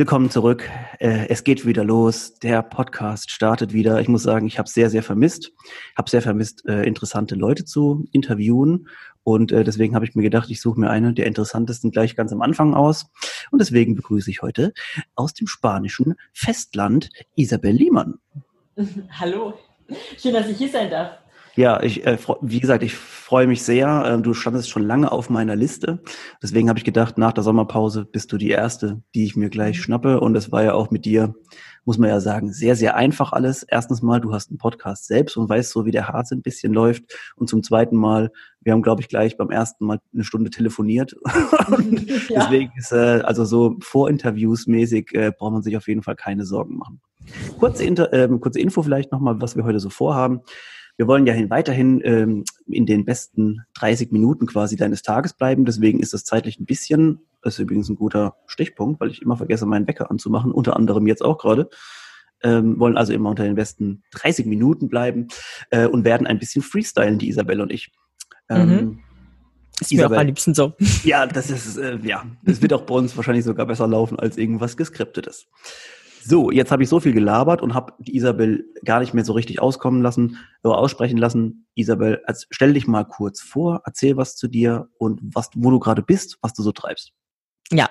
Willkommen zurück. Äh, es geht wieder los. Der Podcast startet wieder. Ich muss sagen, ich habe sehr, sehr vermisst. Habe sehr vermisst, äh, interessante Leute zu interviewen. Und äh, deswegen habe ich mir gedacht, ich suche mir eine der interessantesten gleich ganz am Anfang aus. Und deswegen begrüße ich heute aus dem spanischen Festland Isabel Liemann. Hallo. Schön, dass ich hier sein darf. Ja, ich, äh, wie gesagt, ich freue mich sehr. Ähm, du standest schon lange auf meiner Liste. Deswegen habe ich gedacht, nach der Sommerpause bist du die Erste, die ich mir gleich mhm. schnappe. Und das war ja auch mit dir, muss man ja sagen, sehr, sehr einfach alles. Erstens mal, du hast einen Podcast selbst und weißt so, wie der Harz ein bisschen läuft. Und zum zweiten Mal, wir haben, glaube ich, gleich beim ersten Mal eine Stunde telefoniert. ja. Deswegen ist, äh, also so Vorinterviews mäßig, äh, braucht man sich auf jeden Fall keine Sorgen machen. Kurze, Inter äh, kurze Info vielleicht nochmal, was wir heute so vorhaben. Wir wollen ja weiterhin ähm, in den besten 30 Minuten quasi deines Tages bleiben. Deswegen ist das zeitlich ein bisschen, das ist übrigens ein guter Stichpunkt, weil ich immer vergesse, meinen Wecker anzumachen, unter anderem jetzt auch gerade. Ähm, wollen also immer unter den besten 30 Minuten bleiben äh, und werden ein bisschen freestylen, die Isabelle und ich. Ähm, mhm. Ist Isabel, mir auch am liebsten so. Ja, das ist, äh, ja, das wird auch bei uns wahrscheinlich sogar besser laufen als irgendwas geskriptetes. So, jetzt habe ich so viel gelabert und habe die Isabel gar nicht mehr so richtig auskommen lassen, oder aussprechen lassen. Isabel, also stell dich mal kurz vor, erzähl was zu dir und was, wo du gerade bist, was du so treibst. Ja,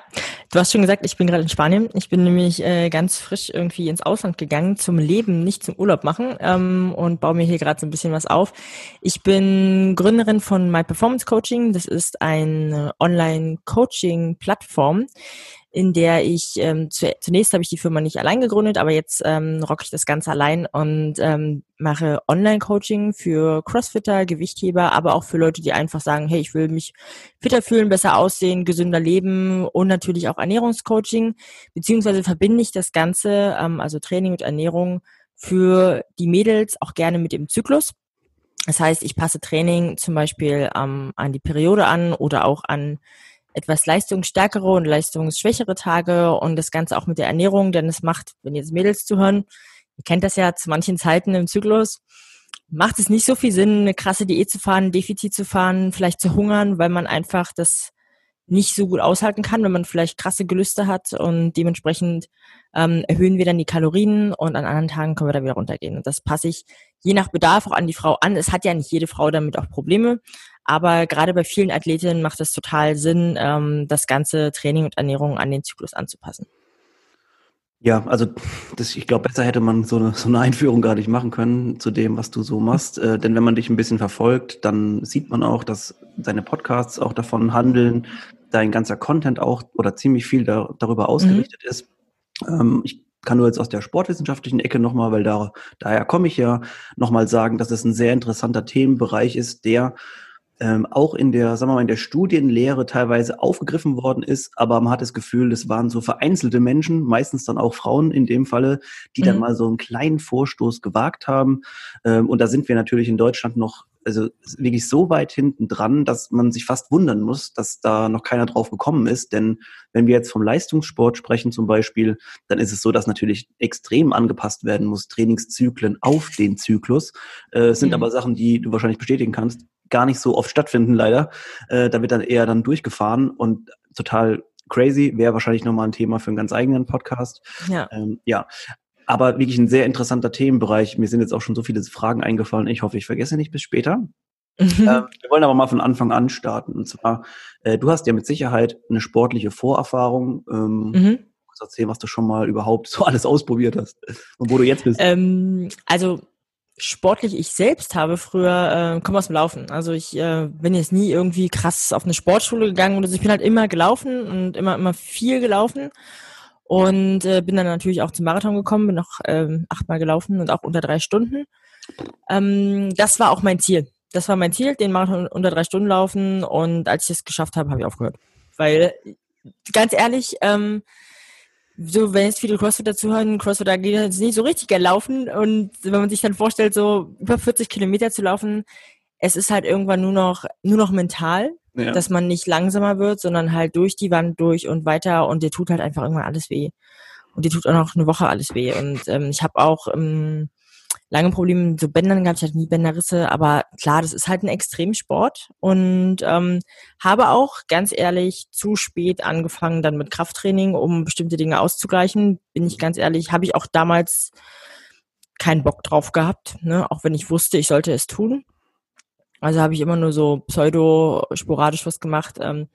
du hast schon gesagt, ich bin gerade in Spanien. Ich bin nämlich äh, ganz frisch irgendwie ins Ausland gegangen zum Leben, nicht zum Urlaub machen ähm, und baue mir hier gerade so ein bisschen was auf. Ich bin Gründerin von My Performance Coaching. Das ist eine Online-Coaching-Plattform, in der ich ähm, zu, zunächst habe ich die Firma nicht allein gegründet, aber jetzt ähm, rocke ich das Ganze allein und ähm, mache Online-Coaching für Crossfitter, Gewichtheber, aber auch für Leute, die einfach sagen, hey, ich will mich fitter fühlen, besser aussehen, gesünder leben und natürlich auch Ernährungscoaching, beziehungsweise verbinde ich das Ganze, ähm, also Training und Ernährung für die Mädels auch gerne mit dem Zyklus. Das heißt, ich passe Training zum Beispiel ähm, an die Periode an oder auch an etwas leistungsstärkere und leistungsschwächere Tage und das Ganze auch mit der Ernährung, denn es macht, wenn jetzt Mädels zuhören, ihr kennt das ja zu manchen Zeiten im Zyklus, macht es nicht so viel Sinn, eine krasse Diät zu fahren, ein Defizit zu fahren, vielleicht zu hungern, weil man einfach das nicht so gut aushalten kann, wenn man vielleicht krasse Gelüste hat und dementsprechend ähm, erhöhen wir dann die Kalorien und an anderen Tagen können wir da wieder runtergehen. Und das passe ich je nach Bedarf auch an die Frau an. Es hat ja nicht jede Frau damit auch Probleme, aber gerade bei vielen Athletinnen macht es total Sinn, ähm, das ganze Training und Ernährung an den Zyklus anzupassen. Ja, also das, ich glaube, besser hätte man so eine, so eine Einführung gar nicht machen können zu dem, was du so machst. Äh, denn wenn man dich ein bisschen verfolgt, dann sieht man auch, dass deine Podcasts auch davon handeln, dein ganzer Content auch oder ziemlich viel da, darüber mhm. ausgerichtet mhm. ist. Ähm, ich kann nur jetzt aus der sportwissenschaftlichen Ecke nochmal, weil da, daher komme ich ja, nochmal sagen, dass es ein sehr interessanter Themenbereich ist, der ähm, auch in der, sagen wir mal, in der Studienlehre teilweise aufgegriffen worden ist, aber man hat das Gefühl, das waren so vereinzelte Menschen, meistens dann auch Frauen in dem Falle, die mhm. dann mal so einen kleinen Vorstoß gewagt haben. Ähm, und da sind wir natürlich in Deutschland noch also wirklich so weit hinten dran, dass man sich fast wundern muss, dass da noch keiner drauf gekommen ist. Denn wenn wir jetzt vom Leistungssport sprechen zum Beispiel, dann ist es so, dass natürlich extrem angepasst werden muss, Trainingszyklen auf den Zyklus. Äh, sind mhm. aber Sachen, die du wahrscheinlich bestätigen kannst, gar nicht so oft stattfinden, leider. Äh, da wird dann eher dann durchgefahren und total crazy, wäre wahrscheinlich nochmal ein Thema für einen ganz eigenen Podcast. Ja. Ähm, ja. Aber wirklich ein sehr interessanter Themenbereich. Mir sind jetzt auch schon so viele Fragen eingefallen. Ich hoffe, ich vergesse nicht bis später. Mhm. Wir wollen aber mal von Anfang an starten. Und zwar, äh, du hast ja mit Sicherheit eine sportliche Vorerfahrung. Ähm, mhm. Erzählen, was du schon mal überhaupt so alles ausprobiert hast und wo du jetzt bist. Ähm, also sportlich ich selbst habe früher, äh, komme aus dem Laufen. Also ich äh, bin jetzt nie irgendwie krass auf eine Sportschule gegangen oder so. Ich bin halt immer gelaufen und immer, immer viel gelaufen. Und äh, bin dann natürlich auch zum Marathon gekommen, bin noch ähm, achtmal gelaufen und auch unter drei Stunden. Ähm, das war auch mein Ziel. Das war mein Ziel, den Marathon unter drei Stunden laufen. Und als ich es geschafft habe, habe ich aufgehört. Weil, ganz ehrlich, ähm, so, wenn jetzt viele Crossfitter zuhören, Crossfitter geht jetzt nicht so richtig gerne laufen und wenn man sich dann vorstellt, so über 40 Kilometer zu laufen, es ist halt irgendwann nur noch, nur noch mental, ja. dass man nicht langsamer wird, sondern halt durch die Wand durch und weiter und dir tut halt einfach irgendwann alles weh. Und dir tut auch noch eine Woche alles weh. Und ähm, ich habe auch ähm, lange Probleme mit so Bändern gehabt, ich hatte nie Bänderrisse, aber klar, das ist halt ein Extremsport und ähm, habe auch ganz ehrlich zu spät angefangen dann mit Krafttraining, um bestimmte Dinge auszugleichen. Bin ich ganz ehrlich, habe ich auch damals keinen Bock drauf gehabt, ne? auch wenn ich wusste, ich sollte es tun. Also habe ich immer nur so pseudo-sporadisch was gemacht. Ähm,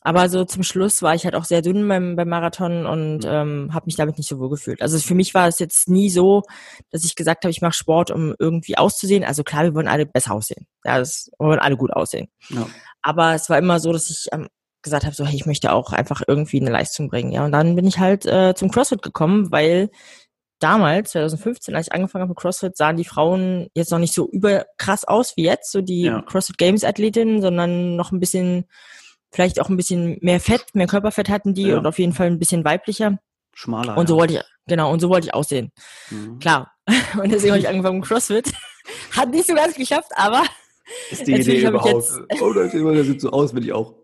aber so zum Schluss war ich halt auch sehr dünn beim, beim Marathon und mhm. ähm, habe mich damit nicht so wohl gefühlt. Also für mich war es jetzt nie so, dass ich gesagt habe, ich mache Sport, um irgendwie auszusehen. Also klar, wir wollen alle besser aussehen. Ja, das, wir wollen alle gut aussehen. Ja. Aber es war immer so, dass ich ähm, gesagt habe, so hey, ich möchte auch einfach irgendwie eine Leistung bringen. Ja, und dann bin ich halt äh, zum CrossFit gekommen, weil damals, 2015, als ich angefangen habe mit CrossFit, sahen die Frauen jetzt noch nicht so überkrass aus wie jetzt, so die ja. CrossFit Games Athletinnen, sondern noch ein bisschen, vielleicht auch ein bisschen mehr Fett, mehr Körperfett hatten die ja. und auf jeden Fall ein bisschen weiblicher. Schmaler. Und so ja. wollte ich, genau, und so wollte ich aussehen. Mhm. Klar. Und deswegen habe ich angefangen mit CrossFit. Hat nicht so ganz geschafft, aber. Ist die Idee überhaupt. Oh, der sieht so aus, will ich auch.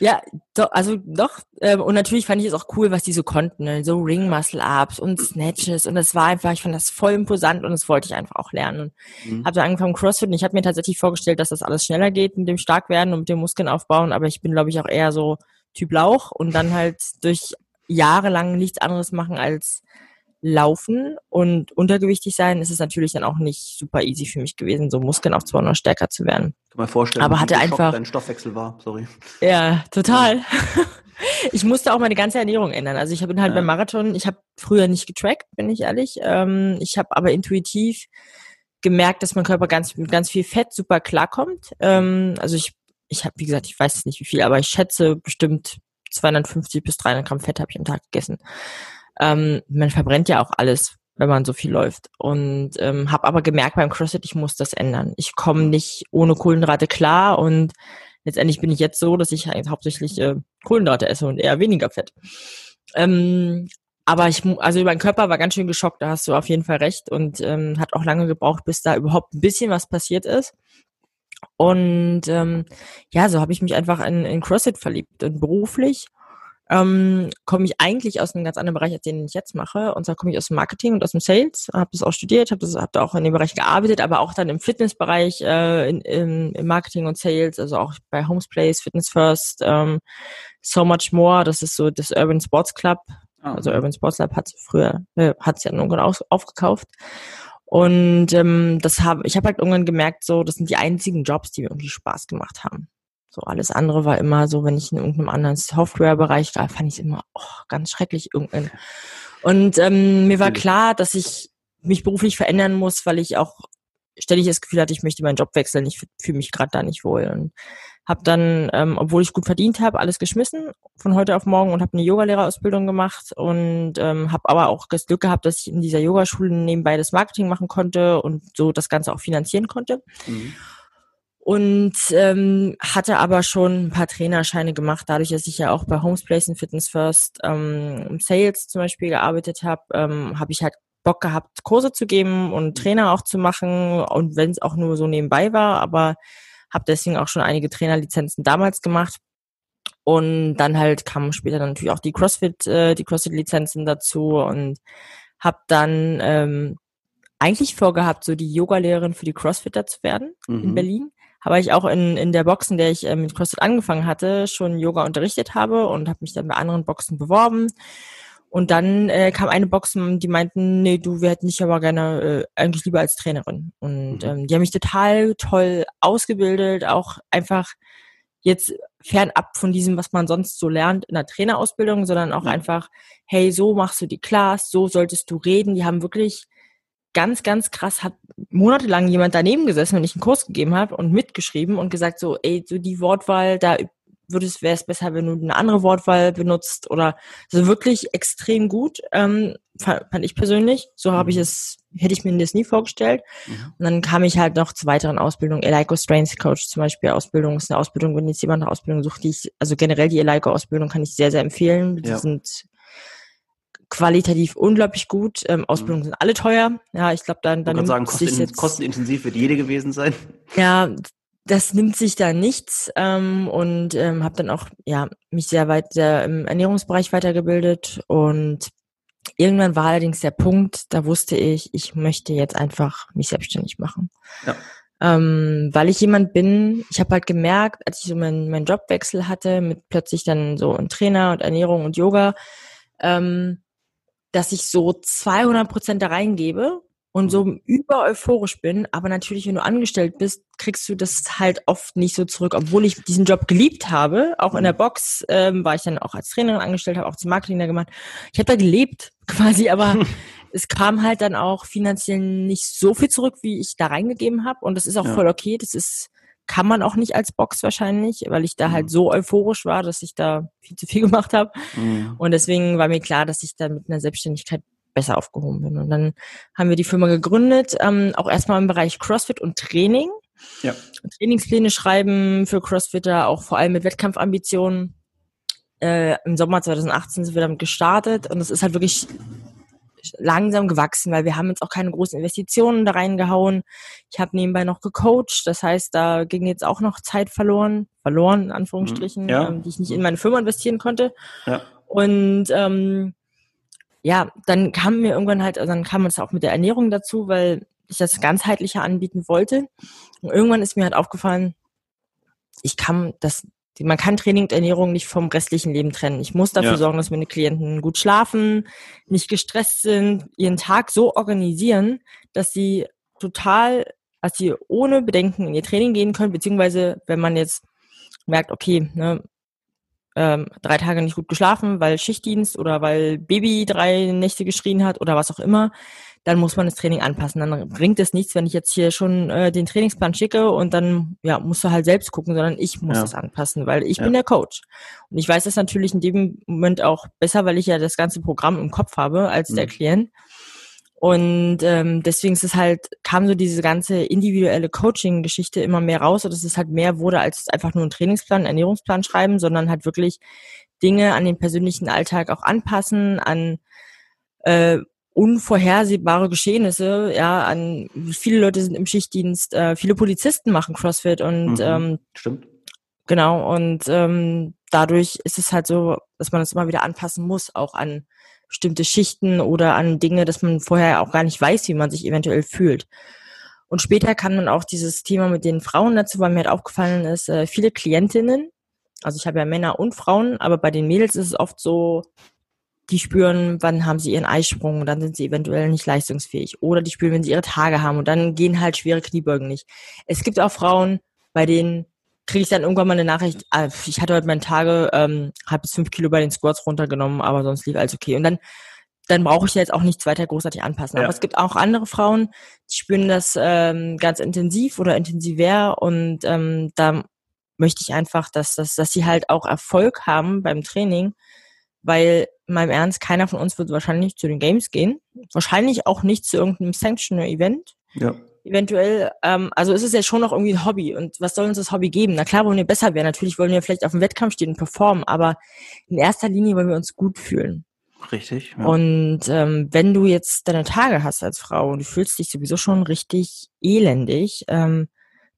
Ja, doch, also doch. Ähm, und natürlich fand ich es auch cool, was die so konnten. Ne? So Ring Muscle Ups und Snatches. Und das war einfach, ich fand das voll imposant und das wollte ich einfach auch lernen. Und mhm. habe dann angefangen CrossFit und ich habe mir tatsächlich vorgestellt, dass das alles schneller geht mit dem Starkwerden und mit dem Muskeln aufbauen. Aber ich bin, glaube ich, auch eher so Typ Lauch und dann halt durch jahrelang nichts anderes machen als Laufen und untergewichtig sein, ist es natürlich dann auch nicht super easy für mich gewesen, so Muskeln aufzubauen oder stärker zu werden. Kann man vorstellen, aber hatte einfach dein Stoffwechsel war, sorry. Ja, total. ich musste auch meine ganze Ernährung ändern. Also ich bin halt ja. beim Marathon, ich habe früher nicht getrackt, bin ich ehrlich. Ähm, ich habe aber intuitiv gemerkt, dass mein Körper ganz mit ganz viel Fett super klarkommt. Ähm, also ich ich habe, wie gesagt, ich weiß nicht wie viel, aber ich schätze bestimmt 250 bis 300 Gramm Fett habe ich am Tag gegessen. Ähm, man verbrennt ja auch alles, wenn man so viel läuft. Und ähm, habe aber gemerkt beim CrossFit, ich muss das ändern. Ich komme nicht ohne Kohlenhydrate klar und letztendlich bin ich jetzt so, dass ich halt hauptsächlich äh, Kohlenhydrate esse und eher weniger Fett. Ähm, aber ich, also mein Körper war ganz schön geschockt, da hast du auf jeden Fall recht und ähm, hat auch lange gebraucht, bis da überhaupt ein bisschen was passiert ist. Und ähm, ja, so habe ich mich einfach in, in CrossFit verliebt und beruflich ähm, komme ich eigentlich aus einem ganz anderen Bereich, als den ich jetzt mache. Und zwar komme ich aus dem Marketing und aus dem Sales, habe das auch studiert, habe hab da auch in dem Bereich gearbeitet, aber auch dann im Fitnessbereich, äh, in, in, im Marketing und Sales, also auch bei Homes Place, Fitness First, ähm, So Much More, das ist so das Urban Sports Club. Oh. Also Urban Sports Club hat früher, äh, hat es ja irgendwann auf, aufgekauft. Und ähm, das habe ich habe halt irgendwann gemerkt, so das sind die einzigen Jobs, die mir irgendwie Spaß gemacht haben. So alles andere war immer so, wenn ich in irgendeinem anderen Softwarebereich war, fand ich es immer oh, ganz schrecklich. Und ähm, mir war klar, dass ich mich beruflich verändern muss, weil ich auch ständig das Gefühl hatte, ich möchte meinen Job wechseln. Ich fühle mich gerade da nicht wohl. Und habe dann, ähm, obwohl ich gut verdient habe, alles geschmissen von heute auf morgen und habe eine Yogalehrerausbildung gemacht und ähm, habe aber auch das Glück gehabt, dass ich in dieser Yogaschule nebenbei das Marketing machen konnte und so das Ganze auch finanzieren konnte. Mhm und ähm, hatte aber schon ein paar Trainerscheine gemacht, dadurch, dass ich ja auch bei Homes Place und Fitness First ähm, Sales zum Beispiel gearbeitet habe, ähm, habe ich halt Bock gehabt, Kurse zu geben und mhm. Trainer auch zu machen und wenn es auch nur so nebenbei war, aber habe deswegen auch schon einige Trainerlizenzen damals gemacht und dann halt kamen später dann natürlich auch die CrossFit, äh, die CrossFit-Lizenzen dazu und habe dann ähm, eigentlich vorgehabt, so die Yoga-Lehrerin für die Crossfitter zu werden mhm. in Berlin aber ich auch in, in der Box, in der ich äh, mit CrossFit angefangen hatte, schon Yoga unterrichtet habe und habe mich dann bei anderen Boxen beworben. Und dann äh, kam eine Box, die meinten, nee, du, wir hätten dich aber gerne äh, eigentlich lieber als Trainerin. Und mhm. ähm, die haben mich total toll ausgebildet, auch einfach jetzt fernab von diesem, was man sonst so lernt in der Trainerausbildung, sondern auch einfach, hey, so machst du die Class, so solltest du reden. Die haben wirklich ganz, ganz krass, hat monatelang jemand daneben gesessen, wenn ich einen Kurs gegeben habe und mitgeschrieben und gesagt so, ey, so die Wortwahl, da würde es, wäre es besser, wenn du eine andere Wortwahl benutzt oder so wirklich extrem gut, ähm, fand ich persönlich. So habe ich mhm. es, hätte ich mir das nie vorgestellt. Mhm. Und dann kam ich halt noch zu weiteren Ausbildungen. Elico Strains Coach zum Beispiel Ausbildung ist eine Ausbildung, wenn jetzt jemand eine Ausbildung sucht, die ich, also generell die Elico Ausbildung kann ich sehr, sehr empfehlen. Die ja. sind qualitativ unglaublich gut. Ähm, Ausbildungen sind alle teuer. Ja, ich glaube, dann, dann ich sagen, kosten, jetzt, kostenintensiv wird jede gewesen sein. Ja, das nimmt sich da nichts ähm, und ähm, habe dann auch ja mich sehr weit sehr im Ernährungsbereich weitergebildet und irgendwann war allerdings der Punkt, da wusste ich, ich möchte jetzt einfach mich selbstständig machen. Ja. Ähm, weil ich jemand bin, ich habe halt gemerkt, als ich so meinen mein Jobwechsel hatte, mit plötzlich dann so ein Trainer und Ernährung und Yoga, ähm, dass ich so 200 Prozent da reingebe und so mhm. über euphorisch bin. Aber natürlich, wenn du angestellt bist, kriegst du das halt oft nicht so zurück, obwohl ich diesen Job geliebt habe. Auch in der mhm. Box ähm, war ich dann auch als Trainerin angestellt, habe auch zum Marketing da gemacht. Ich habe da gelebt quasi, aber es kam halt dann auch finanziell nicht so viel zurück, wie ich da reingegeben habe. Und das ist auch ja. voll okay. Das ist kann man auch nicht als Box wahrscheinlich, weil ich da halt mhm. so euphorisch war, dass ich da viel zu viel gemacht habe. Mhm. Und deswegen war mir klar, dass ich da mit einer Selbstständigkeit besser aufgehoben bin. Und dann haben wir die Firma gegründet, ähm, auch erstmal im Bereich CrossFit und Training. Ja. Trainingspläne schreiben für Crossfitter, auch vor allem mit Wettkampfambitionen. Äh, Im Sommer 2018 sind wir damit gestartet und es ist halt wirklich langsam gewachsen, weil wir haben jetzt auch keine großen Investitionen da reingehauen. Ich habe nebenbei noch gecoacht, das heißt, da ging jetzt auch noch Zeit verloren, verloren in Anführungsstrichen, ja. ähm, die ich nicht in meine Firma investieren konnte. Ja. Und ähm, ja, dann kam mir irgendwann halt, also dann kam es auch mit der Ernährung dazu, weil ich das ganzheitlicher anbieten wollte. Und irgendwann ist mir halt aufgefallen, ich kann das, man kann Training und Ernährung nicht vom restlichen Leben trennen. Ich muss dafür ja. sorgen, dass meine Klienten gut schlafen, nicht gestresst sind, ihren Tag so organisieren, dass sie total, dass sie ohne Bedenken in ihr Training gehen können, beziehungsweise wenn man jetzt merkt, okay, ne, ähm, drei Tage nicht gut geschlafen, weil Schichtdienst oder weil Baby drei Nächte geschrien hat oder was auch immer, dann muss man das Training anpassen. Dann bringt es nichts, wenn ich jetzt hier schon äh, den Trainingsplan schicke und dann ja musst du halt selbst gucken, sondern ich muss ja. das anpassen, weil ich ja. bin der Coach. Und ich weiß das natürlich in dem Moment auch besser, weil ich ja das ganze Programm im Kopf habe als mhm. der Klient. Und ähm, deswegen ist es halt, kam so diese ganze individuelle Coaching-Geschichte immer mehr raus, dass es halt mehr wurde als einfach nur ein Trainingsplan, einen Ernährungsplan schreiben, sondern halt wirklich Dinge an den persönlichen Alltag auch anpassen, an äh, unvorhersehbare Geschehnisse, ja, an viele Leute sind im Schichtdienst, äh, viele Polizisten machen CrossFit und mhm, ähm, stimmt. Genau, und ähm, dadurch ist es halt so, dass man das immer wieder anpassen muss, auch an bestimmte Schichten oder an Dinge, dass man vorher auch gar nicht weiß, wie man sich eventuell fühlt. Und später kann man auch dieses Thema mit den Frauen dazu, weil mir halt aufgefallen ist, äh, viele Klientinnen, also ich habe ja Männer und Frauen, aber bei den Mädels ist es oft so, die spüren, wann haben sie ihren Eisprung und dann sind sie eventuell nicht leistungsfähig. Oder die spüren, wenn sie ihre Tage haben und dann gehen halt schwere Kniebeugen nicht. Es gibt auch Frauen, bei denen kriege ich dann irgendwann mal eine Nachricht, ah, ich hatte heute meine Tage, ähm, habe bis fünf Kilo bei den Squats runtergenommen, aber sonst lief alles okay. Und dann, dann brauche ich jetzt auch nichts weiter großartig anpassen. Ja. Aber es gibt auch andere Frauen, die spüren das ähm, ganz intensiv oder intensiver und ähm, da möchte ich einfach, dass, dass, dass sie halt auch Erfolg haben beim Training, weil meinem Ernst, keiner von uns wird wahrscheinlich zu den Games gehen, wahrscheinlich auch nicht zu irgendeinem Sanctioner-Event. Ja eventuell, ähm, also ist es ja schon noch irgendwie ein Hobby. Und was soll uns das Hobby geben? Na klar wollen wir besser werden. Natürlich wollen wir vielleicht auf dem Wettkampf stehen und performen, aber in erster Linie wollen wir uns gut fühlen. Richtig. Ja. Und ähm, wenn du jetzt deine Tage hast als Frau und du fühlst dich sowieso schon richtig elendig, ähm,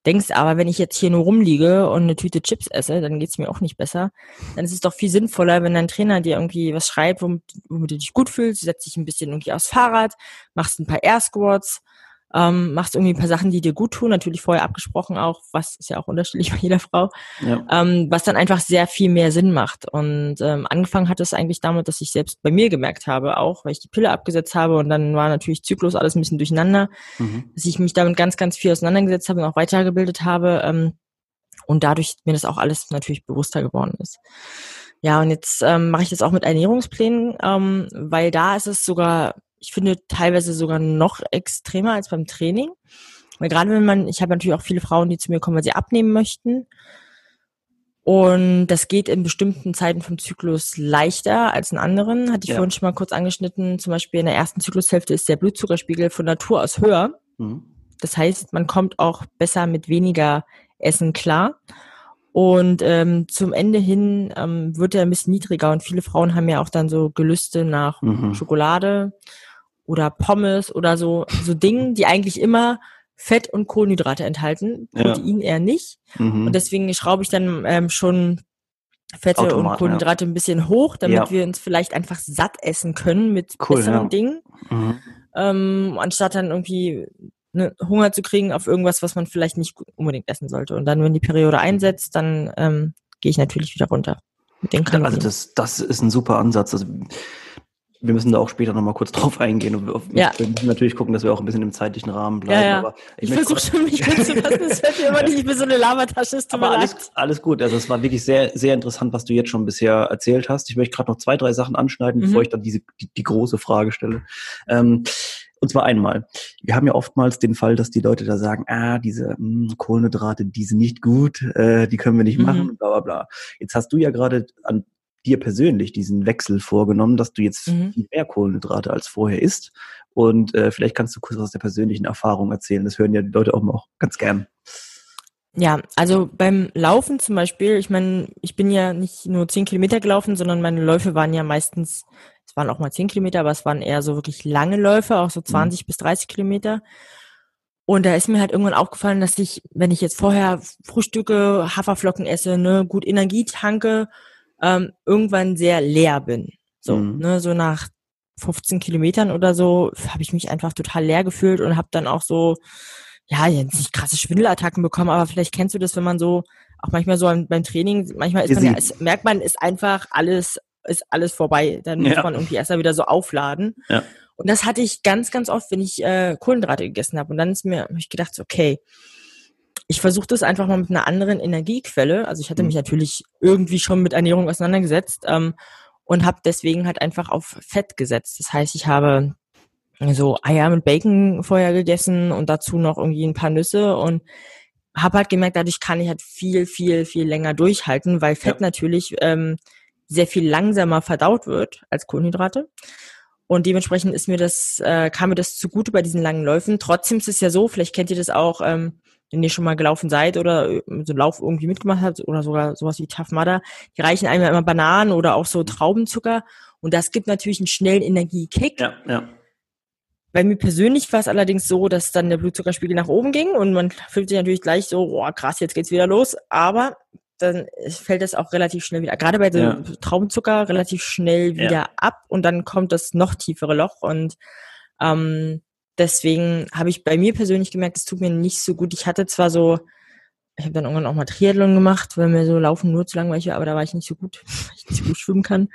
denkst aber, wenn ich jetzt hier nur rumliege und eine Tüte Chips esse, dann geht's mir auch nicht besser. Dann ist es doch viel sinnvoller, wenn dein Trainer dir irgendwie was schreibt, womit, womit du dich gut fühlst, setzt dich ein bisschen irgendwie aufs Fahrrad, machst ein paar Air Squats, ähm, machst irgendwie ein paar Sachen, die dir gut tun, natürlich vorher abgesprochen auch, was ist ja auch unterschiedlich bei jeder Frau, ja. ähm, was dann einfach sehr viel mehr Sinn macht. Und ähm, angefangen hat es eigentlich damit, dass ich selbst bei mir gemerkt habe, auch weil ich die Pille abgesetzt habe und dann war natürlich Zyklus alles ein bisschen durcheinander, mhm. dass ich mich damit ganz, ganz viel auseinandergesetzt habe und auch weitergebildet habe ähm, und dadurch mir das auch alles natürlich bewusster geworden ist. Ja, und jetzt ähm, mache ich das auch mit Ernährungsplänen, ähm, weil da ist es sogar ich finde teilweise sogar noch extremer als beim Training. Weil gerade wenn man, ich habe natürlich auch viele Frauen, die zu mir kommen, weil sie abnehmen möchten. Und das geht in bestimmten Zeiten vom Zyklus leichter als in anderen. Hatte ich ja. vorhin schon mal kurz angeschnitten. Zum Beispiel in der ersten Zyklushälfte ist der Blutzuckerspiegel von Natur aus höher. Mhm. Das heißt, man kommt auch besser mit weniger Essen klar. Und ähm, zum Ende hin ähm, wird er ein bisschen niedriger und viele Frauen haben ja auch dann so Gelüste nach Mhm. Schokolade oder Pommes oder so, so Dingen, die eigentlich immer Fett und Kohlenhydrate enthalten, Ja. Protein eher nicht. Mhm. Und deswegen schraube ich dann ähm, schon Fette und Automat, Kohlenhydrate ein bisschen hoch, damit Ja. wir uns vielleicht einfach satt essen können mit Cool, besseren ja. Dingen, Mhm. ähm, anstatt dann irgendwie ne, Hunger zu kriegen auf irgendwas, was man vielleicht nicht unbedingt essen sollte. Und dann, wenn die Periode einsetzt, dann ähm, gehe ich natürlich wieder runter mit den Kalorien. Also das, das ist ein super Ansatz. Also wir müssen da auch später nochmal kurz drauf eingehen. Und Ja. Wir müssen natürlich gucken, dass wir auch ein bisschen im zeitlichen Rahmen bleiben. Ja, ja. Aber ich möchte versuche schon, mich kurz zu fassen. Es fällt mir immer nicht, ich bin so eine tut mir Aber alles, alles gut. Also es war wirklich sehr, sehr interessant, was du jetzt schon bisher erzählt hast. Ich möchte gerade noch zwei, drei Sachen anschneiden, Mhm. bevor ich dann diese die, die große Frage stelle. Ähm, und zwar einmal. Wir haben ja oftmals den Fall, dass die Leute da sagen, ah, diese mh, Kohlenhydrate, die sind nicht gut, äh, die können wir nicht Mhm. machen, bla bla bla. Jetzt hast du ja gerade an dir persönlich diesen Wechsel vorgenommen, dass du jetzt Mhm. viel mehr Kohlenhydrate als vorher isst. Und äh, vielleicht kannst du kurz aus der persönlichen Erfahrung erzählen. Das hören ja die Leute auch mal auch ganz gern. Ja, also beim Laufen zum Beispiel, ich meine, ich bin ja nicht nur zehn Kilometer gelaufen, sondern meine Läufe waren ja meistens, es waren auch mal zehn Kilometer, aber es waren eher so wirklich lange Läufe, auch so 20 bis 30 Kilometer. Und da ist mir halt irgendwann aufgefallen, dass ich, wenn ich jetzt vorher Frühstücke, Haferflocken esse, ne, gut Energie tanke, ähm, irgendwann sehr leer bin. So, Mhm. ne, so nach 15 Kilometern oder so habe ich mich einfach total leer gefühlt und habe dann auch so, ja, jetzt nicht krasse Schwindelattacken bekommen, aber vielleicht kennst du das, wenn man so, auch manchmal so beim Training, manchmal ist man ja, es, merkt man, ist einfach alles, ist alles vorbei. Dann muss Ja. man irgendwie erst mal wieder so aufladen. Ja. Und das hatte ich ganz, ganz oft, wenn ich äh, Kohlenhydrate gegessen habe. Und dann ist mir, hab ich gedacht, so, okay, ich versuche das einfach mal mit einer anderen Energiequelle. Also ich hatte Mhm. mich natürlich irgendwie schon mit Ernährung auseinandergesetzt ähm, und habe deswegen halt einfach auf Fett gesetzt. Das heißt, ich habe so Eier mit Bacon vorher gegessen und dazu noch irgendwie ein paar Nüsse und habe halt gemerkt, dadurch kann ich halt viel, viel, viel länger durchhalten, weil Fett Ja. natürlich ähm, sehr viel langsamer verdaut wird als Kohlenhydrate. Und dementsprechend ist mir das, äh, kam mir das zugute bei diesen langen Läufen. Trotzdem ist es ja so, vielleicht kennt ihr das auch, ähm, wenn ihr schon mal gelaufen seid oder äh, so einen Lauf irgendwie mitgemacht habt oder sogar sowas wie Tough Mudder, die reichen einem ja immer Bananen oder auch so Traubenzucker. Und das gibt natürlich einen schnellen Energiekick. Ja, ja. Bei mir persönlich war es allerdings so, dass dann der Blutzuckerspiegel nach oben ging und man fühlt sich natürlich gleich so, boah, krass, jetzt geht's wieder los. Aber dann fällt das auch relativ schnell wieder, gerade bei so Ja. Traubenzucker, relativ schnell Ja. wieder ab und dann kommt das noch tiefere Loch und ähm, deswegen habe ich bei mir persönlich gemerkt, es tut mir nicht so gut. Ich hatte zwar so, ich habe dann irgendwann auch mal Triathlon gemacht, weil mir so Laufen nur zu langweilig war, aber da war ich nicht so gut, weil ich nicht so gut schwimmen kann.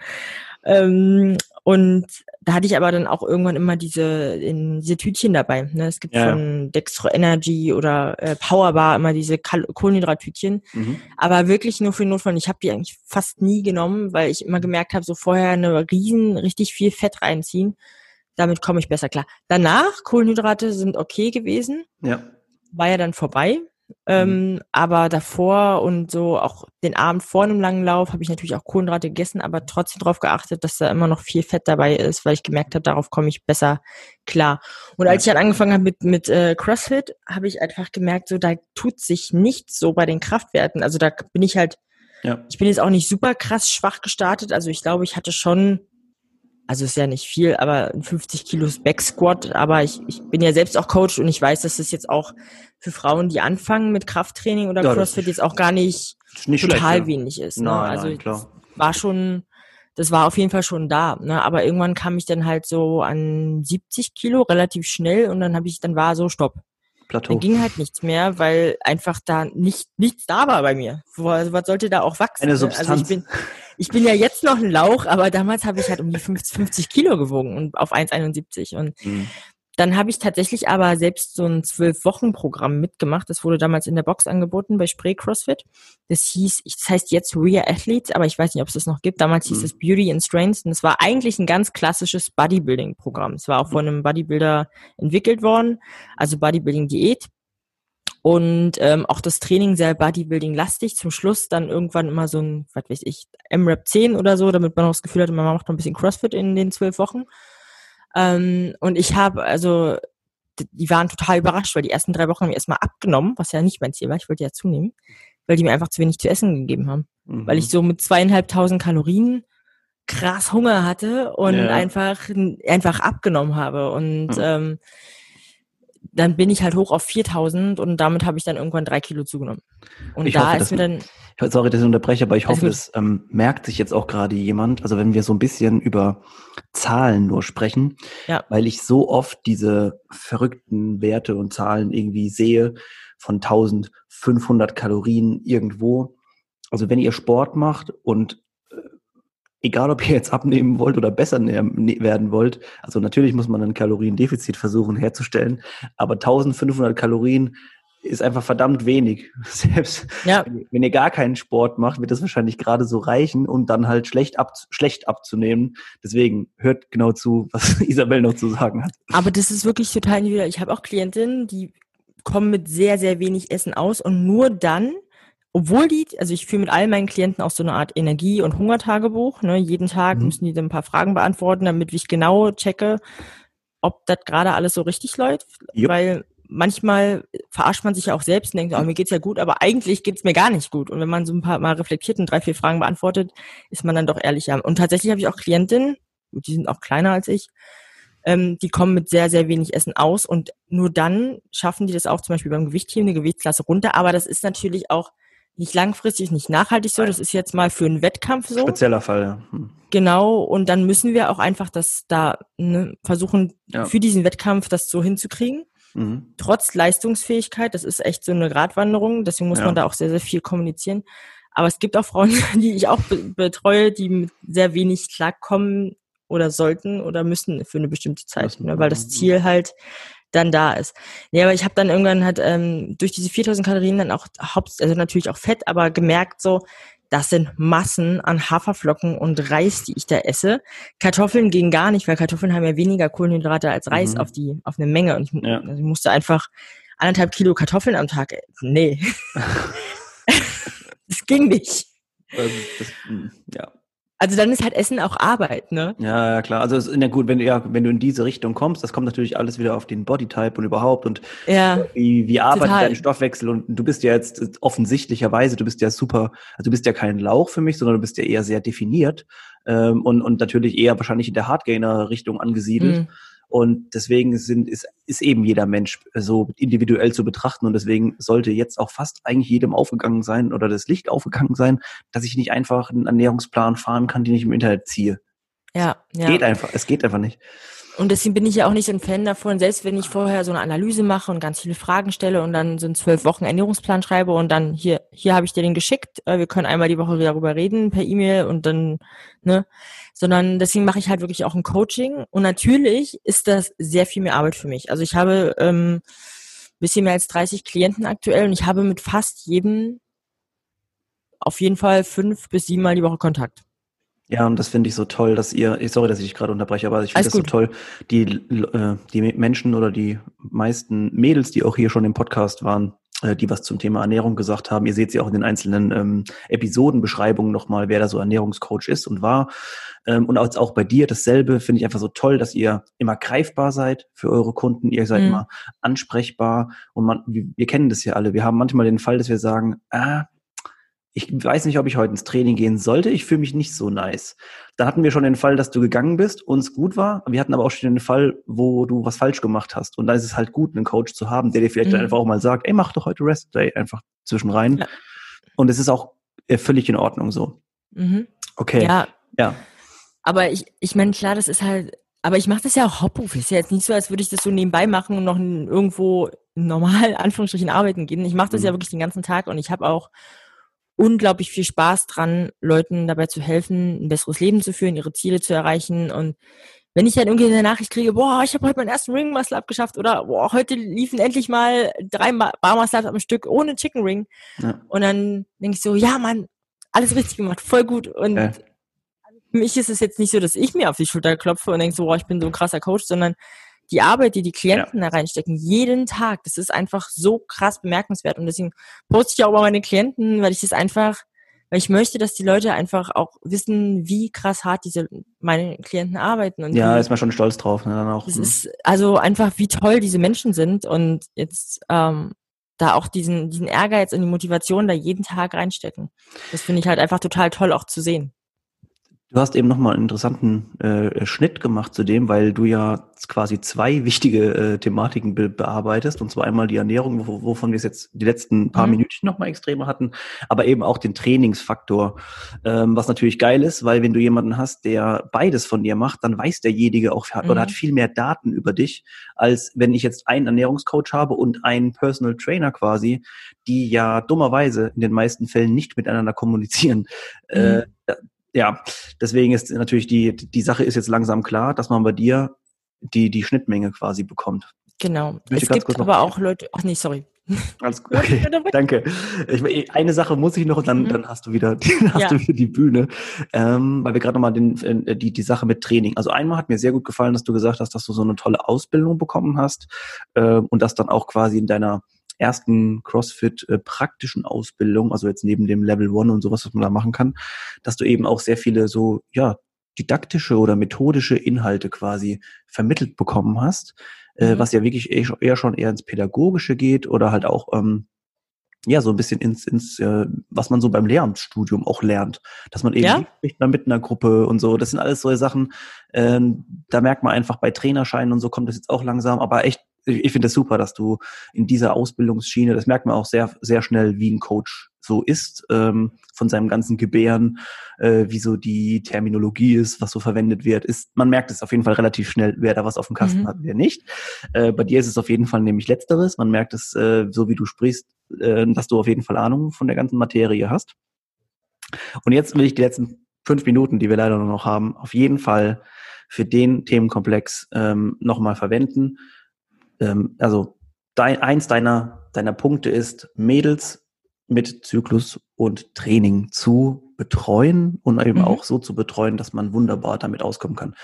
Ähm, und da hatte ich aber dann auch irgendwann immer diese, in, diese Tütchen dabei. Ne? Es gibt Ja. von Dextro Energy oder äh, Powerbar immer diese Kal Kohlenhydrattütchen Mhm. aber wirklich nur für den Notfall. Ich habe die eigentlich fast nie genommen, weil ich immer gemerkt habe, so vorher eine riesen, richtig viel Fett reinziehen. Damit komme ich besser klar. Danach, Kohlenhydrate sind okay gewesen, Ja. war ja dann vorbei. Ähm, aber davor und so auch den Abend vor einem langen Lauf habe ich natürlich auch Kohlenhydrate gegessen, aber trotzdem darauf geachtet, dass da immer noch viel Fett dabei ist, weil ich gemerkt habe, darauf komme ich besser klar. Und als ich dann angefangen habe mit, mit äh, CrossFit, habe ich einfach gemerkt, so da tut sich nichts so bei den Kraftwerten. Also da bin ich halt Ja. ich bin jetzt auch nicht super krass schwach gestartet. Also ich glaube, ich hatte schon, also ist ja nicht viel, aber ein 50 Kilos Back Squat. Aber ich, ich bin ja selbst auch Coach und ich weiß, dass das jetzt auch für Frauen, die anfangen mit Krafttraining oder Ja, CrossFit, jetzt auch gar nicht, nicht total ja. wenig ist. Ne? Nein, also nein, klar. war schon, das war auf jeden Fall schon da. Ne? Aber irgendwann kam ich dann halt so an 70 Kilo relativ schnell und dann habe ich, dann war so Stopp. Plateau. Dann ging halt nichts mehr, weil einfach da nicht nichts da war bei mir. Was sollte da auch wachsen? Eine ne? Substanz. Also ich bin, ich bin ja jetzt noch ein Lauch, aber damals habe ich halt um die 50, 50 Kilo gewogen und auf 1,71 und Mhm. dann habe ich tatsächlich aber selbst so ein Zwölf-Wochen-Programm mitgemacht. Das wurde damals in der Box angeboten bei Spray CrossFit. Das hieß, das heißt jetzt Rear Athletes, aber ich weiß nicht, ob es das noch gibt. Damals hieß Mhm. es Beauty and Strength und es war eigentlich ein ganz klassisches Bodybuilding-Programm. Es war auch von einem Bodybuilder entwickelt worden, also Bodybuilding-Diät. Und ähm, auch das Training sehr Bodybuilding-lastig. Zum Schluss dann irgendwann immer so ein, was weiß ich, M-Rap 10 oder so, damit man auch das Gefühl hatte, man macht noch ein bisschen CrossFit in den zwölf Wochen. Ähm, und ich habe, also, die waren total überrascht, weil die ersten drei Wochen haben wir erstmal abgenommen, was ja nicht mein Ziel war, ich wollte ja zunehmen. weil die mir einfach zu wenig zu essen gegeben haben. Mhm. Weil ich so mit zweieinhalbtausend Kalorien krass Hunger hatte und ja. einfach, einfach abgenommen habe. Und mhm. ähm, dann bin ich halt hoch auf 4000 und damit habe ich dann irgendwann drei Kilo zugenommen. Und ich da hoffe, ist mir dann. Sorry, dass ich unterbreche, aber ich hoffe, es ähm, merkt sich jetzt auch gerade jemand. Also wenn wir so ein bisschen über Zahlen nur sprechen, ja. weil ich so oft diese verrückten Werte und Zahlen irgendwie sehe von 1500 Kalorien irgendwo. Also wenn ihr Sport macht und egal ob ihr jetzt abnehmen wollt oder besser ne-, werden wollt, also natürlich muss man ein Kaloriendefizit versuchen herzustellen, aber 1500 Kalorien ist einfach verdammt wenig. Selbst ja. wenn ihr gar keinen Sport macht, wird das wahrscheinlich gerade so reichen, um dann halt schlecht, ab, schlecht abzunehmen. Deswegen hört genau zu, was Isabel noch zu sagen hat. Aber das ist wirklich total individuell. Ich habe auch Klientinnen, die kommen mit sehr, sehr wenig Essen aus und nur dann, obwohl die, also ich führe mit all meinen Klienten auch so eine Art Energie- und Hungertagebuch. Ne? Jeden Tag mhm. müssen die dann ein paar Fragen beantworten, damit ich genau checke, ob das gerade alles so richtig läuft. Jupp. Weil manchmal verarscht man sich ja auch selbst und denkt, oh, mir geht's ja gut, aber eigentlich geht's mir gar nicht gut. Und wenn man so ein paar Mal reflektiert und drei, vier Fragen beantwortet, ist man dann doch ehrlicher. Und tatsächlich habe ich auch Klientinnen, die sind auch kleiner als ich, ähm, die kommen mit sehr, sehr wenig Essen aus und nur dann schaffen die das auch zum Beispiel beim Gewichtheben eine Gewichtsklasse runter. Aber das ist natürlich auch nicht langfristig, nicht nachhaltig so. Das ist jetzt mal für einen Wettkampf so. Spezieller Fall, ja. Hm. Genau. Und dann müssen wir auch einfach das da ne, versuchen, ja. für diesen Wettkampf das so hinzukriegen. Mhm. Trotz Leistungsfähigkeit, das ist echt so eine Gratwanderung. Deswegen muss ja. man da auch sehr, sehr viel kommunizieren. Aber es gibt auch Frauen, die ich auch betreue, die mit sehr wenig klarkommen oder sollten oder müssen für eine bestimmte Zeit, ne, weil das Ziel halt dann da ist. Ja, aber ich habe dann irgendwann halt ähm, durch diese 4000 Kalorien dann auch Haupt, also natürlich auch Fett, aber gemerkt so, das sind Massen an Haferflocken und Reis, die ich da esse. Kartoffeln gehen gar nicht, weil Kartoffeln haben ja weniger Kohlenhydrate als Reis mhm. auf die auf eine Menge und ich, ja. also ich musste einfach anderthalb Kilo Kartoffeln am Tag. Nee, das ging nicht. Das, das, hm, ja. Also dann ist halt Essen auch Arbeit, ne? Ja, ja klar. Also ist ja gut, wenn du ja, wenn du in diese Richtung kommst, das kommt natürlich alles wieder auf den Bodytype und überhaupt und ja, wie, wie arbeitet total. dein Stoffwechsel und du bist ja jetzt offensichtlicherweise, du bist ja super, also du bist ja kein Lauch für mich, sondern du bist ja eher sehr definiert ähm, und, und natürlich eher wahrscheinlich in der Hardgainer-Richtung angesiedelt. Mhm. Und deswegen sind, ist, ist eben jeder Mensch so individuell zu betrachten. Und deswegen sollte jetzt auch fast eigentlich jedem aufgegangen sein oder das Licht aufgegangen sein, dass ich nicht einfach einen Ernährungsplan fahren kann, den ich im Internet ziehe. Ja, ja. Geht einfach, es geht einfach nicht. Und deswegen bin ich ja auch nicht so ein Fan davon, selbst wenn ich vorher so eine Analyse mache und ganz viele Fragen stelle und dann so einen zwölf Wochen Ernährungsplan schreibe und dann hier, hier habe ich dir den geschickt, äh, wir können einmal die Woche darüber reden per E-Mail und dann, ne, sondern deswegen mache ich halt wirklich auch ein Coaching und natürlich ist das sehr viel mehr Arbeit für mich. Also ich habe ähm, bisschen mehr als 30 Klienten aktuell und ich habe mit fast jedem auf jeden Fall fünf bis sieben Mal die Woche Kontakt. Ja, und das finde ich so toll, dass ihr, sorry, dass ich dich gerade unterbreche, aber ich finde das gut. so toll, die, äh, die Menschen oder die meisten Mädels, die auch hier schon im Podcast waren, die was zum Thema Ernährung gesagt haben. Ihr seht sie auch in den einzelnen ähm, Episodenbeschreibungen nochmal, wer da so Ernährungscoach ist und war. Ähm, und auch bei dir dasselbe finde ich einfach so toll, dass ihr immer greifbar seid für eure Kunden. Ihr seid mhm. immer ansprechbar und man, wir, wir kennen das ja alle. Wir haben manchmal den Fall, dass wir sagen, ah, ich weiß nicht, ob ich heute ins Training gehen sollte. Ich fühle mich nicht so nice. Da hatten wir schon den Fall, dass du gegangen bist, uns gut war. Wir hatten aber auch schon den Fall, wo du was falsch gemacht hast. Und da ist es halt gut, einen Coach zu haben, der dir vielleicht mhm. einfach auch mal sagt, ey, mach doch heute Rest Day einfach zwischen rein. Ja. Und es ist auch äh, völlig in Ordnung so. Mhm. Okay. Ja. ja. Aber ich, ich meine, klar, das ist halt, aber ich mache das ja auch hauptberuflich. Ist ja jetzt nicht so, als würde ich das so nebenbei machen und noch irgendwo normal, Anführungsstrichen, arbeiten gehen. Ich mache das mhm. ja wirklich den ganzen Tag und ich habe auch unglaublich viel Spaß dran, Leuten dabei zu helfen, ein besseres Leben zu führen, ihre Ziele zu erreichen. Und wenn ich dann irgendwie eine Nachricht kriege, boah, ich habe heute meinen ersten Ring Muscle abgeschafft oder boah, heute liefen endlich mal drei Bar Muscle am Stück ohne Chicken Ring. Ja. Und dann denke ich so, ja, Mann, alles richtig gemacht, voll gut. Und ja. für mich ist es jetzt nicht so, dass ich mir auf die Schulter klopfe und denke so, boah, ich bin so ein krasser Coach, sondern die Arbeit, die die Klienten ja. da reinstecken, jeden Tag, das ist einfach so krass bemerkenswert. Und deswegen poste ich auch über meine Klienten, weil ich das einfach, weil ich möchte, dass die Leute einfach auch wissen, wie krass hart diese meine Klienten arbeiten. Und ja, ist man schon stolz drauf. Ne, dann auch. Es hm. ist also einfach, wie toll diese Menschen sind. Und jetzt ähm, da auch diesen, diesen Ehrgeiz und die Motivation da jeden Tag reinstecken. Das finde ich halt einfach total toll auch zu sehen. Du hast eben nochmal einen interessanten äh, Schnitt gemacht zu dem, weil du ja quasi zwei wichtige äh, Thematiken be bearbeitest. Und zwar einmal die Ernährung, wo, wovon wir es jetzt die letzten paar mhm. Minuten nochmal extremer hatten, aber eben auch den Trainingsfaktor. Ähm, was natürlich geil ist, weil wenn du jemanden hast, der beides von dir macht, dann weiß derjenige auch mhm. oder hat viel mehr Daten über dich, als wenn ich jetzt einen Ernährungscoach habe und einen Personal Trainer quasi, die ja dummerweise in den meisten Fällen nicht miteinander kommunizieren. Äh, mhm. Äh, ja, deswegen ist natürlich die, die Sache ist jetzt langsam klar, dass man bei dir die, die Schnittmenge quasi bekommt. Genau. Es gibt aber auch Leute, ach nee, sorry. Alles gut. Okay, danke. Ich, eine Sache muss ich noch, und dann, mhm. dann hast du wieder, hast ja. du wieder die Bühne, ähm, weil wir gerade nochmal den, äh, die, die Sache mit Training. Also einmal hat mir sehr gut gefallen, dass du gesagt hast, dass du so eine tolle Ausbildung bekommen hast äh, und das dann auch quasi in deiner ersten CrossFit äh, praktischen Ausbildung, also jetzt neben dem Level One und sowas, was man da machen kann, dass du eben auch sehr viele so, ja, didaktische oder methodische Inhalte quasi vermittelt bekommen hast, äh, mhm. was ja wirklich eher schon eher ins Pädagogische geht oder halt auch ähm, ja, so ein bisschen ins, ins äh, was man so beim Lehramtsstudium auch lernt, dass man eben ja? spricht man mit einer Gruppe und so. Das sind alles solche Sachen, ähm, da merkt man einfach bei Trainerscheinen und so kommt das jetzt auch langsam, aber echt ich, ich finde es das super, dass du in dieser Ausbildungsschiene, das merkt man auch sehr, sehr schnell, wie ein Coach so ist, ähm, von seinem ganzen Gebären, äh, wie so die Terminologie ist, was so verwendet wird, ist, man merkt es auf jeden Fall relativ schnell, wer da was auf dem Kasten mhm. hat, wer nicht. Äh, bei dir ist es auf jeden Fall nämlich Letzteres. Man merkt es, äh, so wie du sprichst, äh, dass du auf jeden Fall Ahnung von der ganzen Materie hast. Und jetzt will ich die letzten fünf Minuten, die wir leider nur noch haben, auf jeden Fall für den Themenkomplex ähm, nochmal verwenden ähm, also dein, eins deiner, deiner Punkte ist, Mädels mit Zyklus und Training zu betreuen und eben mhm. auch so zu betreuen, dass man wunderbar damit auskommen kann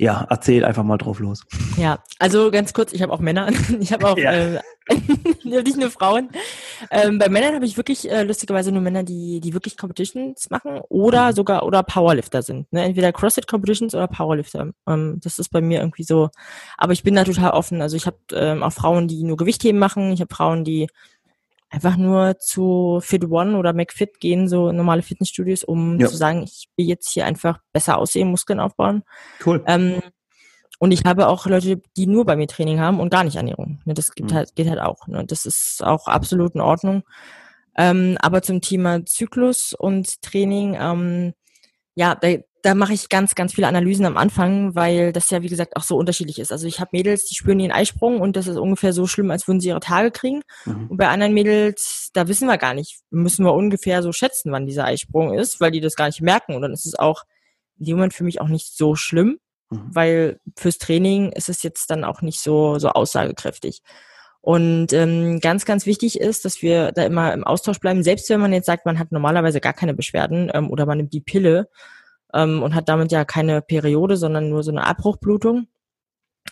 ja, erzähl einfach mal drauf los. Ja, also ganz kurz, ich habe auch Männer, ich habe auch ja. äh, nicht nur Frauen. Ähm, bei Männern habe ich wirklich äh, lustigerweise nur Männer, die die wirklich Competitions machen oder mhm. sogar oder Powerlifter sind. Ne? Entweder CrossFit Competitions oder Powerlifter. Ähm, das ist bei mir irgendwie so. Aber ich bin da total offen. Also ich habe ähm, auch Frauen, die nur Gewichtheben machen. Ich habe Frauen, die einfach nur zu Fit One oder McFit gehen, so normale Fitnessstudios, um ja. zu sagen, ich will jetzt hier einfach besser aussehen, Muskeln aufbauen. Cool. Ähm, und ich habe auch Leute, die nur bei mir Training haben und gar nicht Ernährung. Ne, das gibt mhm. halt, geht halt auch. Ne? Das ist auch absolut in Ordnung. Ähm, aber zum Thema Zyklus und Training, ähm, ja, da, da mache ich ganz, ganz viele Analysen am Anfang, weil das ja, wie gesagt, auch so unterschiedlich ist. Also ich habe Mädels, die spüren ihren Eisprung und das ist ungefähr so schlimm, als würden sie ihre Tage kriegen. Mhm. Und bei anderen Mädels, da wissen wir gar nicht, müssen wir ungefähr so schätzen, wann dieser Eisprung ist, weil die das gar nicht merken. Und dann ist es auch in dem Moment für mich auch nicht so schlimm, mhm. weil fürs Training ist es jetzt dann auch nicht so, so aussagekräftig. Und ähm, ganz, ganz wichtig ist, dass wir da immer im Austausch bleiben, selbst wenn man jetzt sagt, man hat normalerweise gar keine Beschwerden ähm, oder man nimmt die Pille ähm, und hat damit ja keine Periode, sondern nur so eine Abbruchblutung.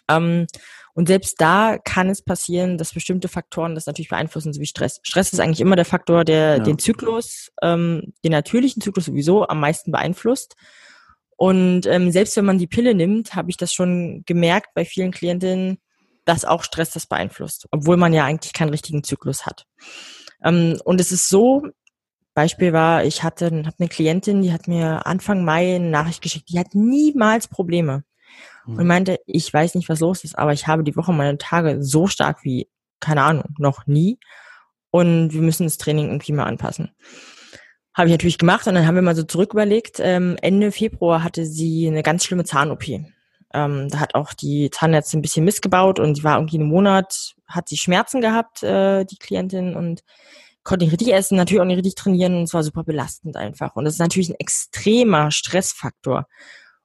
Ähm, und selbst da kann es passieren, dass bestimmte Faktoren das natürlich beeinflussen, so wie Stress. Stress ist eigentlich immer der Faktor, der ja. den Zyklus, ähm, den natürlichen Zyklus sowieso am meisten beeinflusst. Und ähm, selbst wenn man die Pille nimmt, habe ich das schon gemerkt bei vielen Klientinnen, dass auch Stress das beeinflusst, obwohl man ja eigentlich keinen richtigen Zyklus hat. Ähm, und es ist so, Beispiel war, ich hatte hab eine Klientin, die hat mir Anfang Mai eine Nachricht geschickt, die hat niemals Probleme. Mhm. Und meinte, ich weiß nicht, was los ist, aber ich habe die Woche meine Tage so stark wie, keine Ahnung, noch nie. Und wir müssen das Training irgendwie mal anpassen. Habe ich natürlich gemacht und dann haben wir mal so zurück überlegt. Ähm, Ende Februar hatte sie eine ganz schlimme Zahn-OP. Ähm, da hat auch die Zahnärztin ein bisschen missgebaut und sie war irgendwie einen Monat, hat sie Schmerzen gehabt, äh, die Klientin, und konnte nicht richtig essen, natürlich auch nicht richtig trainieren und es war super belastend einfach. Und das ist natürlich ein extremer Stressfaktor.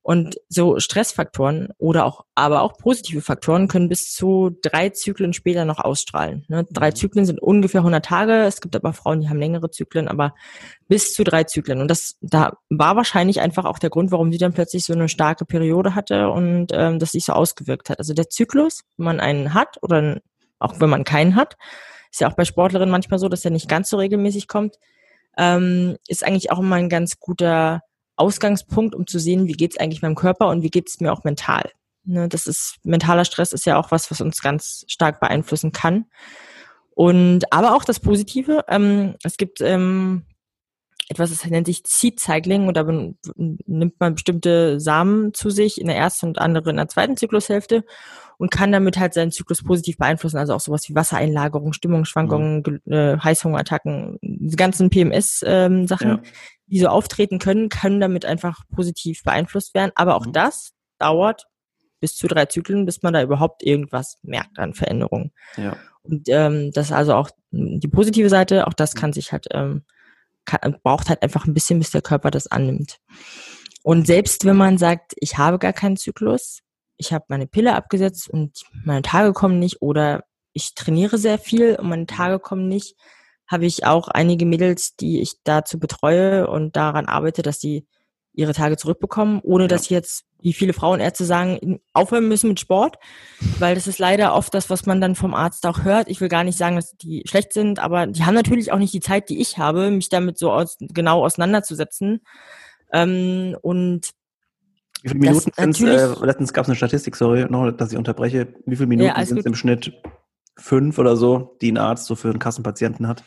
Und so Stressfaktoren oder auch, aber auch positive Faktoren können bis zu drei Zyklen später noch ausstrahlen. Ne? Drei mhm. Zyklen sind ungefähr 100 Tage. Es gibt aber Frauen, die haben längere Zyklen, aber bis zu drei Zyklen. Und das, da war wahrscheinlich einfach auch der Grund, warum sie dann plötzlich so eine starke Periode hatte und ähm, das sich so ausgewirkt hat. Also der Zyklus, wenn man einen hat oder auch wenn man keinen hat, ist ja auch bei Sportlerinnen manchmal so, dass er nicht ganz so regelmäßig kommt, ähm, ist eigentlich auch immer ein ganz guter Ausgangspunkt, um zu sehen, wie geht's eigentlich meinem Körper und wie geht's mir auch mental. Ne, das ist mentaler Stress ist ja auch was, was uns ganz stark beeinflussen kann. Und aber auch das Positive. Ähm, es gibt ähm, etwas, das nennt sich Seed Cycling und da nimmt man bestimmte Samen zu sich in der ersten und andere in der zweiten Zyklushälfte und kann damit halt seinen Zyklus positiv beeinflussen. Also auch sowas wie Wassereinlagerung, Stimmungsschwankungen, mhm. äh, Heißhungerattacken, diese ganzen PMS-Sachen, ähm, ja. die so auftreten können, können damit einfach positiv beeinflusst werden. Aber auch mhm. das dauert bis zu drei Zyklen, bis man da überhaupt irgendwas merkt an Veränderungen. Ja. Und ähm, das ist also auch die positive Seite, auch das kann sich halt, ähm, kann, braucht halt einfach ein bisschen, bis der Körper das annimmt. Und selbst wenn man sagt, ich habe gar keinen Zyklus, ich habe meine Pille abgesetzt und meine Tage kommen nicht oder ich trainiere sehr viel und meine Tage kommen nicht, habe ich auch einige Mädels, die ich dazu betreue und daran arbeite, dass sie ihre Tage zurückbekommen, ohne ja. dass jetzt, wie viele Frauenärzte sagen, aufhören müssen mit Sport, weil das ist leider oft das, was man dann vom Arzt auch hört. Ich will gar nicht sagen, dass die schlecht sind, aber die haben natürlich auch nicht die Zeit, die ich habe, mich damit so aus, genau auseinanderzusetzen. Ähm, und wie viele Minuten sind äh, letztens gab es eine Statistik, sorry, noch, dass ich unterbreche. Wie viele Minuten ja, sind es im Schnitt? Fünf oder so, die ein Arzt so für einen Kassenpatienten hat?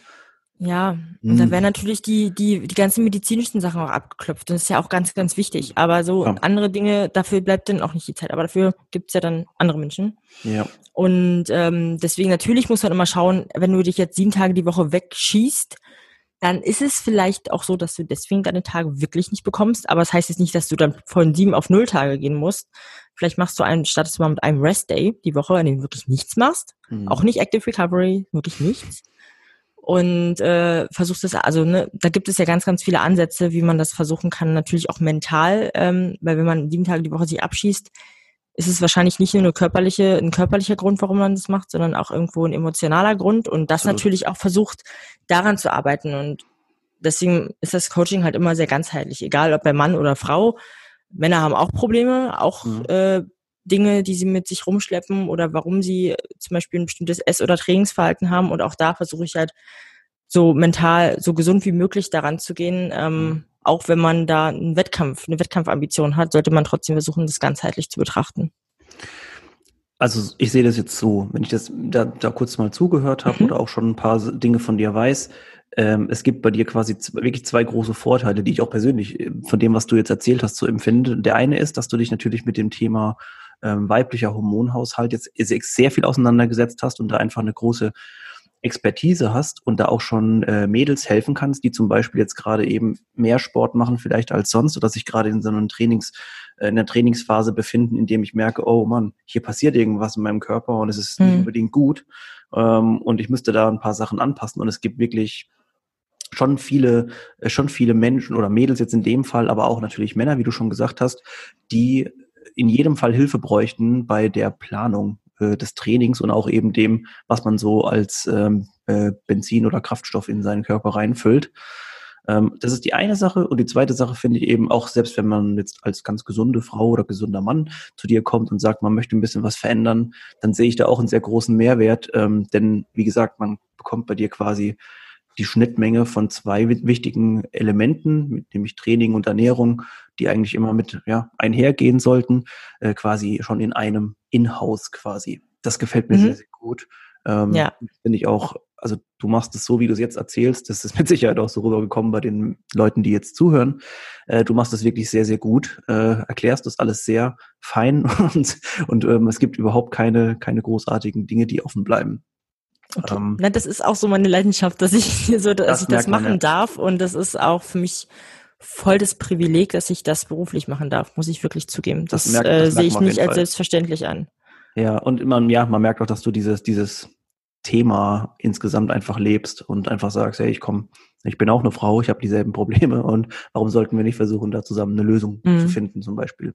Ja, und hm. da werden natürlich die, die, die ganzen medizinischen Sachen auch abgeklopft. Das ist ja auch ganz, ganz wichtig. Aber so ja. andere Dinge, dafür bleibt dann auch nicht die Zeit. Aber dafür gibt's ja dann andere Menschen. Ja. Und ähm, deswegen natürlich muss man immer schauen, wenn du dich jetzt sieben Tage die Woche wegschießt, dann ist es vielleicht auch so, dass du deswegen deine Tage wirklich nicht bekommst. Aber es das heißt jetzt nicht, dass du dann von sieben auf null Tage gehen musst. Vielleicht machst du einen, startest du mal mit einem Rest Day die Woche, an dem du wirklich nichts machst. Mhm. Auch nicht Active Recovery, wirklich nichts. Und äh, versuchst es, also ne, da gibt es ja ganz, ganz viele Ansätze, wie man das versuchen kann, natürlich auch mental, ähm, weil wenn man sieben Tage die Woche sich abschießt, ist es wahrscheinlich nicht nur eine körperliche, ein körperlicher Grund, warum man das macht, sondern auch irgendwo ein emotionaler Grund und das Absolut. natürlich auch versucht, daran zu arbeiten. Und deswegen ist das Coaching halt immer sehr ganzheitlich, egal ob bei Mann oder Frau. Männer haben auch Probleme, auch mhm. äh, Dinge, die sie mit sich rumschleppen oder warum sie zum Beispiel ein bestimmtes Ess- oder Trainingsverhalten haben. Und auch da versuche ich halt so mental, so gesund wie möglich daran zu gehen. Ähm, mhm auch wenn man da einen Wettkampf, eine Wettkampfambition hat, sollte man trotzdem versuchen, das ganzheitlich zu betrachten. Also ich sehe das jetzt so, wenn ich das da, da kurz mal zugehört habe mhm. oder auch schon ein paar Dinge von dir weiß, ähm, es gibt bei dir quasi wirklich zwei große Vorteile, die ich auch persönlich äh, von dem, was du jetzt erzählt hast, so empfinde. Der eine ist, dass du dich natürlich mit dem Thema ähm, weiblicher Hormonhaushalt jetzt sehr viel auseinandergesetzt hast und da einfach eine große Expertise hast und da auch schon äh, Mädels helfen kannst, die zum Beispiel jetzt gerade eben mehr Sport machen vielleicht als sonst oder sich gerade in so einem Trainings, äh, in der Trainingsphase befinden, in dem ich merke, oh Mann, hier passiert irgendwas in meinem Körper und es ist mhm. nicht unbedingt gut ähm, und ich müsste da ein paar Sachen anpassen und es gibt wirklich schon viele, äh, schon viele Menschen oder Mädels jetzt in dem Fall, aber auch natürlich Männer, wie du schon gesagt hast, die in jedem Fall Hilfe bräuchten bei der Planung äh, des Trainings und auch eben dem, was man so als ähm, äh, Benzin oder Kraftstoff in seinen Körper reinfüllt. Ähm, das ist die eine Sache. Und die zweite Sache finde ich eben auch, selbst wenn man jetzt als ganz gesunde Frau oder gesunder Mann zu dir kommt und sagt, man möchte ein bisschen was verändern, dann sehe ich da auch einen sehr großen Mehrwert. Ähm, denn wie gesagt, man bekommt bei dir quasi die Schnittmenge von zwei wichtigen Elementen, nämlich Training und Ernährung, die eigentlich immer mit ja, einhergehen sollten, äh, quasi schon in einem In-house quasi. Das gefällt mir mhm. sehr, sehr gut. Ähm, ja. Finde ich auch, also du machst es so, wie du es jetzt erzählst, das ist mit Sicherheit auch so rübergekommen bei den Leuten, die jetzt zuhören. Äh, du machst es wirklich sehr, sehr gut, äh, erklärst das alles sehr fein und, und ähm, es gibt überhaupt keine, keine großartigen Dinge, die offen bleiben. Okay. Ähm, Na, das ist auch so meine Leidenschaft, dass ich so, dass das ich das machen ja. darf und das ist auch für mich voll das Privileg, dass ich das beruflich machen darf, muss ich wirklich zugeben. Das, das, merkt, das äh, sehe ich nicht als Fall. selbstverständlich an. Ja, und man, ja, man merkt auch, dass du dieses, dieses Thema insgesamt einfach lebst und einfach sagst, hey, ich komme, ich bin auch eine Frau, ich habe dieselben Probleme und warum sollten wir nicht versuchen, da zusammen eine Lösung mhm. zu finden, zum Beispiel.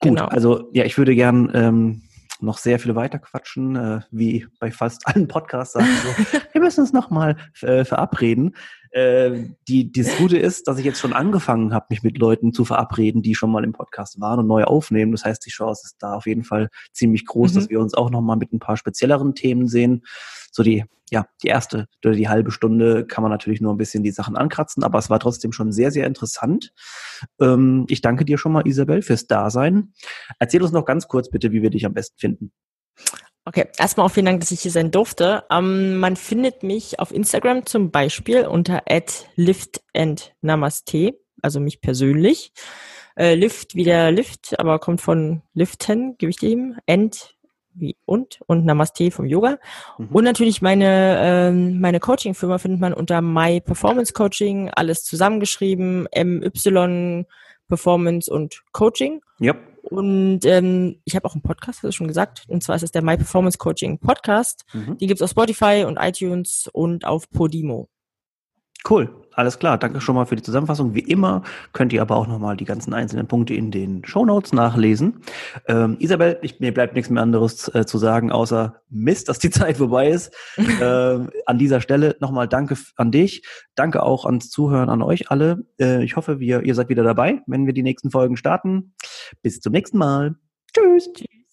Gut, genau. also ja, ich würde gern ähm, noch sehr viel weiter quatschen, äh, wie bei fast allen Podcasts sagen so, wir müssen uns nochmal äh, verabreden. Äh, die, das Gute ist, dass ich jetzt schon angefangen habe, mich mit Leuten zu verabreden, die schon mal im Podcast waren und neu aufnehmen. Das heißt, die Chance ist da auf jeden Fall ziemlich groß, mhm. dass wir uns auch nochmal mit ein paar spezielleren Themen sehen. So die, ja, die erste oder die halbe Stunde kann man natürlich nur ein bisschen die Sachen ankratzen, aber es war trotzdem schon sehr, sehr interessant. Ähm, ich danke dir schon mal, Isabel, fürs Dasein. Erzähl uns noch ganz kurz bitte, wie wir dich am besten finden. Okay, erstmal auch vielen Dank, dass ich hier sein durfte. Ähm, man findet mich auf Instagram zum Beispiel unter @liftandnamaste, also mich persönlich. Äh, Lift wie der Lift, aber kommt von Liften, Gewichte heben, and wie und und Namaste vom Yoga. Mhm. Und natürlich meine, ähm, meine Coaching-Firma findet man unter My Performance Coaching, alles zusammengeschrieben, MY Performance und Coaching. Yep. Und ähm, ich habe auch einen Podcast, hast du schon gesagt. Und zwar ist es der My Performance Coaching Podcast. Mhm. Die gibt's auf Spotify und iTunes und auf Podimo. Cool, alles klar. Danke schon mal für die Zusammenfassung. Wie immer könnt ihr aber auch nochmal die ganzen einzelnen Punkte in den Show Notes nachlesen. Ähm, Isabel, ich, mir bleibt nichts mehr anderes äh, zu sagen, außer Mist, dass die Zeit vorbei ist. äh, an dieser Stelle nochmal Danke an dich. Danke auch ans Zuhören an euch alle. Äh, ich hoffe, wir, ihr seid wieder dabei, wenn wir die nächsten Folgen starten. Bis zum nächsten Mal. Tschüss. Tschüss.